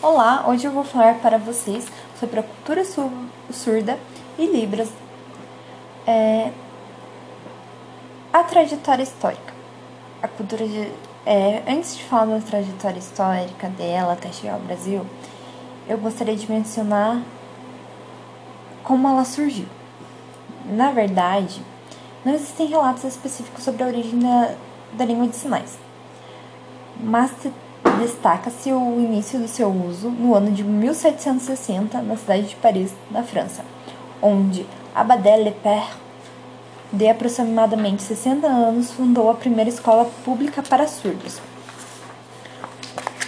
Olá, hoje eu vou falar para vocês sobre a cultura surda e Libras. É, a trajetória histórica. A cultura de, é, antes de falar da trajetória histórica dela até chegar ao Brasil, eu gostaria de mencionar como ela surgiu. Na verdade, não existem relatos específicos sobre a origem da, da língua de sinais, mas destaca-se o início do seu uso no ano de 1760 na cidade de Paris, na França, onde Abadel Lepère, de aproximadamente 60 anos, fundou a primeira escola pública para surdos.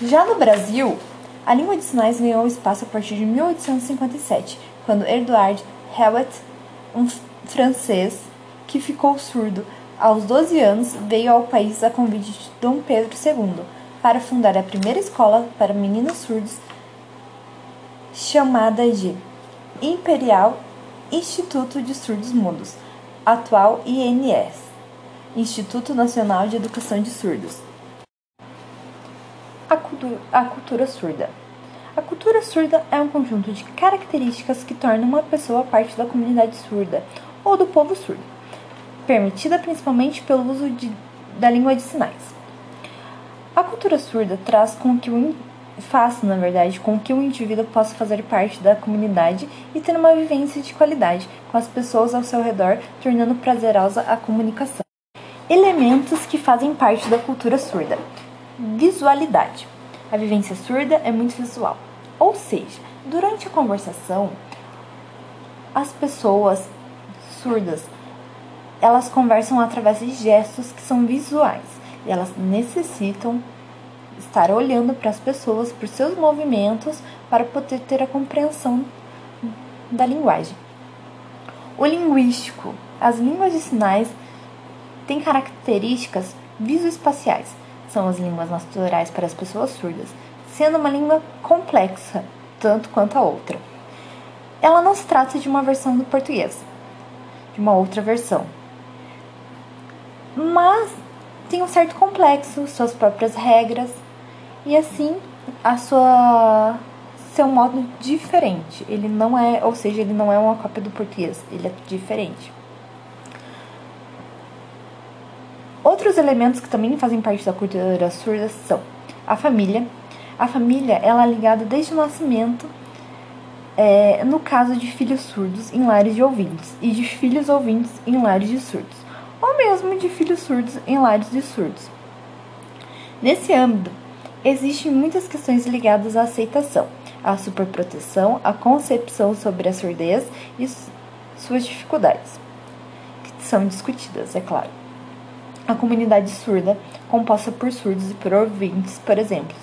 Já no Brasil, a língua de sinais ganhou espaço a partir de 1857, quando Edouard Hewitt, um francês que ficou surdo aos 12 anos, veio ao país a convite de Dom Pedro II para fundar a primeira escola para meninos surdos, chamada de Imperial Instituto de Surdos Mudos, atual INS, Instituto Nacional de Educação de Surdos. A cultura, a cultura surda. A cultura surda é um conjunto de características que tornam uma pessoa parte da comunidade surda ou do povo surdo, permitida principalmente pelo uso de, da língua de sinais. A cultura surda traz com que o faz, na verdade, com que o indivíduo possa fazer parte da comunidade e ter uma vivência de qualidade com as pessoas ao seu redor, tornando prazerosa a comunicação. Elementos que fazem parte da cultura surda: visualidade. A vivência surda é muito visual, ou seja, durante a conversação, as pessoas surdas elas conversam através de gestos que são visuais e elas necessitam estar olhando para as pessoas, por seus movimentos, para poder ter a compreensão da linguagem. O linguístico. As línguas de sinais têm características visoespaciais. São as línguas naturais para as pessoas surdas, sendo uma língua complexa, tanto quanto a outra. Ela não se trata de uma versão do português, de uma outra versão. Mas tem um certo complexo, suas próprias regras e assim a sua seu modo diferente. Ele não é, ou seja, ele não é uma cópia do português, ele é diferente. Outros elementos que também fazem parte da cultura surda são a família. A família ela é ligada desde o nascimento, é, no caso de filhos surdos em lares de ouvintes e de filhos ouvintes em lares de surdos ou mesmo de filhos surdos em lares de surdos. Nesse âmbito, existem muitas questões ligadas à aceitação, à superproteção, à concepção sobre a surdez e suas dificuldades, que são discutidas, é claro. A comunidade surda, composta por surdos e por ouvintes, por exemplo,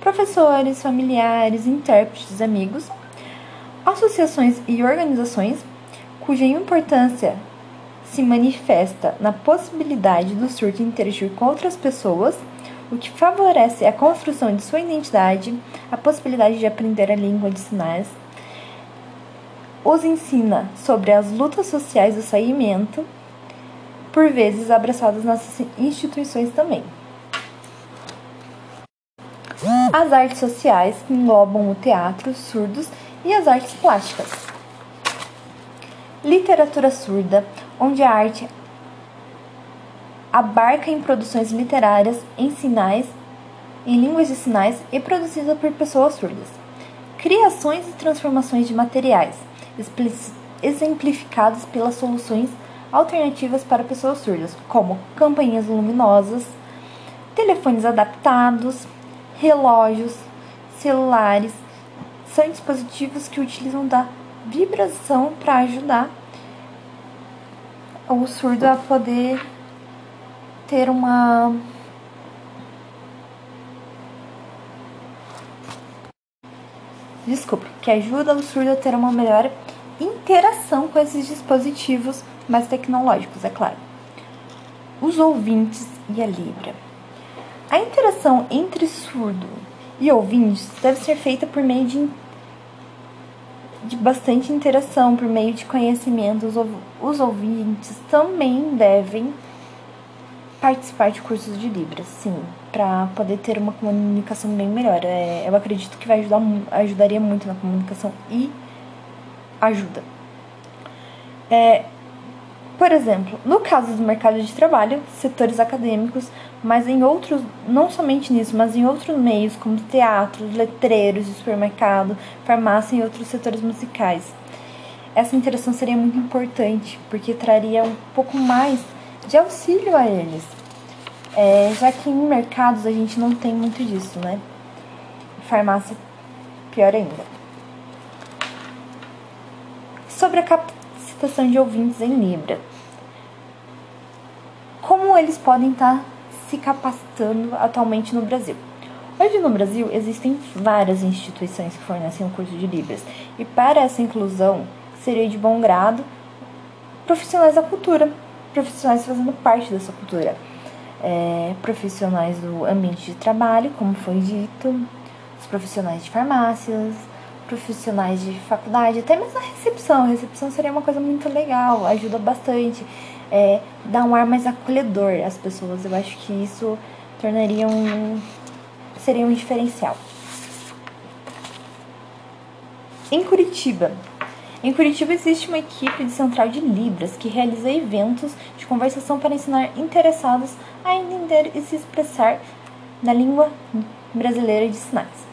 professores, familiares, intérpretes, amigos, associações e organizações cuja importância se manifesta na possibilidade do surdo interagir com outras pessoas, o que favorece a construção de sua identidade, a possibilidade de aprender a língua de sinais, os ensina sobre as lutas sociais do saimento, por vezes abraçadas nas instituições também. As artes sociais englobam o teatro, surdos e as artes plásticas. Literatura surda, onde a arte abarca em produções literárias, em sinais, em línguas de sinais e produzida por pessoas surdas. Criações e transformações de materiais, exemplificadas pelas soluções alternativas para pessoas surdas, como campainhas luminosas, telefones adaptados, relógios, celulares, são dispositivos que utilizam da vibração para ajudar o surdo a poder ter uma desculpa, que ajuda o surdo a ter uma melhor interação com esses dispositivos mais tecnológicos, é claro. Os ouvintes e a Libra. A interação entre surdo e ouvintes deve ser feita por meio de de bastante interação por meio de conhecimento. Os, os ouvintes também devem participar de cursos de Libras, sim, para poder ter uma comunicação bem melhor. É, eu acredito que vai ajudar, ajudaria muito na comunicação e ajuda. É, por exemplo, no caso do mercado de trabalho, setores acadêmicos, mas em outros, não somente nisso, mas em outros meios, como teatros, letreiros, supermercado, farmácia e outros setores musicais. Essa interação seria muito importante, porque traria um pouco mais de auxílio a eles. É, já que em mercados a gente não tem muito disso, né? Farmácia, pior ainda. Sobre a capacitação de ouvintes em Libra. Como eles podem estar se capacitando atualmente no Brasil? Hoje no Brasil existem várias instituições que fornecem o curso de Libras, e para essa inclusão seria de bom grado profissionais da cultura, profissionais fazendo parte dessa cultura. É, profissionais do ambiente de trabalho, como foi dito, os profissionais de farmácias, profissionais de faculdade, até mesmo a recepção. A recepção seria uma coisa muito legal, ajuda bastante, é, dá um ar mais acolhedor às pessoas. Eu acho que isso tornaria um. seria um diferencial. Em Curitiba, em Curitiba existe uma equipe de central de Libras que realiza eventos de conversação para ensinar interessados a entender e se expressar na língua brasileira de sinais.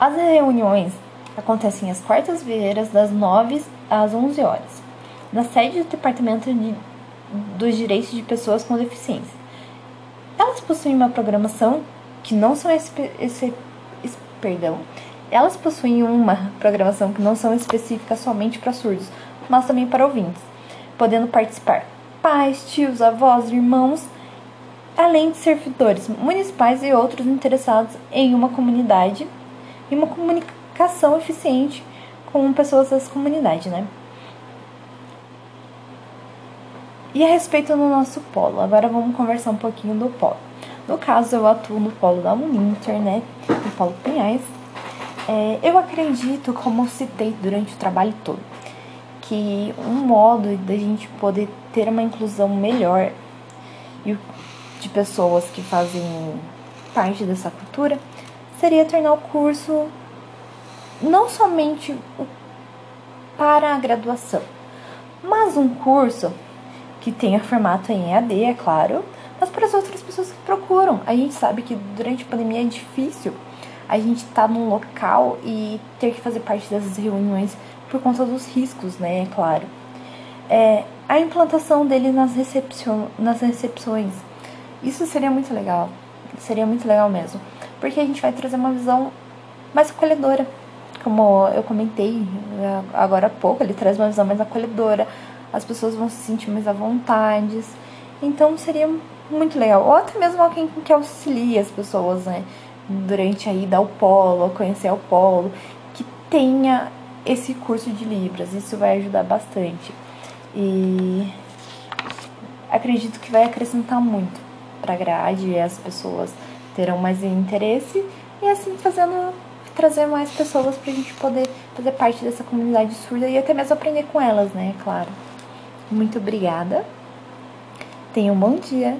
As reuniões acontecem às quartas-feiras, das 9 às 11 horas, na sede do Departamento de, dos Direitos de Pessoas com Deficiência. Elas possuem uma programação que não são esse perdão, elas possuem uma programação que não são específicas somente para surdos, mas também para ouvintes, podendo participar pais, tios, avós, irmãos, além de servidores municipais e outros interessados em uma comunidade e uma comunicação eficiente com pessoas dessa comunidade, né? E a respeito do nosso polo, agora vamos conversar um pouquinho do polo. No caso, eu atuo no polo da Uninter, né? No polo Pinhais, é, eu acredito, como citei durante o trabalho todo, que um modo da gente poder ter uma inclusão melhor de pessoas que fazem parte dessa cultura seria tornar o curso não somente para a graduação, mas um curso que tenha formato em EAD, é claro, mas para as outras pessoas que procuram. A gente sabe que durante a pandemia é difícil a gente tá num local e ter que fazer parte dessas reuniões por conta dos riscos, né? É claro. É, a implantação dele nas, recepcion, nas recepções. Isso seria muito legal. Seria muito legal mesmo. Porque a gente vai trazer uma visão mais acolhedora. Como eu comentei é, agora há pouco, ele traz uma visão mais acolhedora. As pessoas vão se sentir mais à vontade. Então seria muito legal. Ou até mesmo alguém que auxilie as pessoas, né? durante a ida ao polo, conhecer o polo, que tenha esse curso de Libras. Isso vai ajudar bastante. E acredito que vai acrescentar muito para grade e as pessoas terão mais interesse e assim fazendo trazer mais pessoas para a gente poder fazer parte dessa comunidade surda e até mesmo aprender com elas, né? Claro. Muito obrigada. Tenha um bom dia.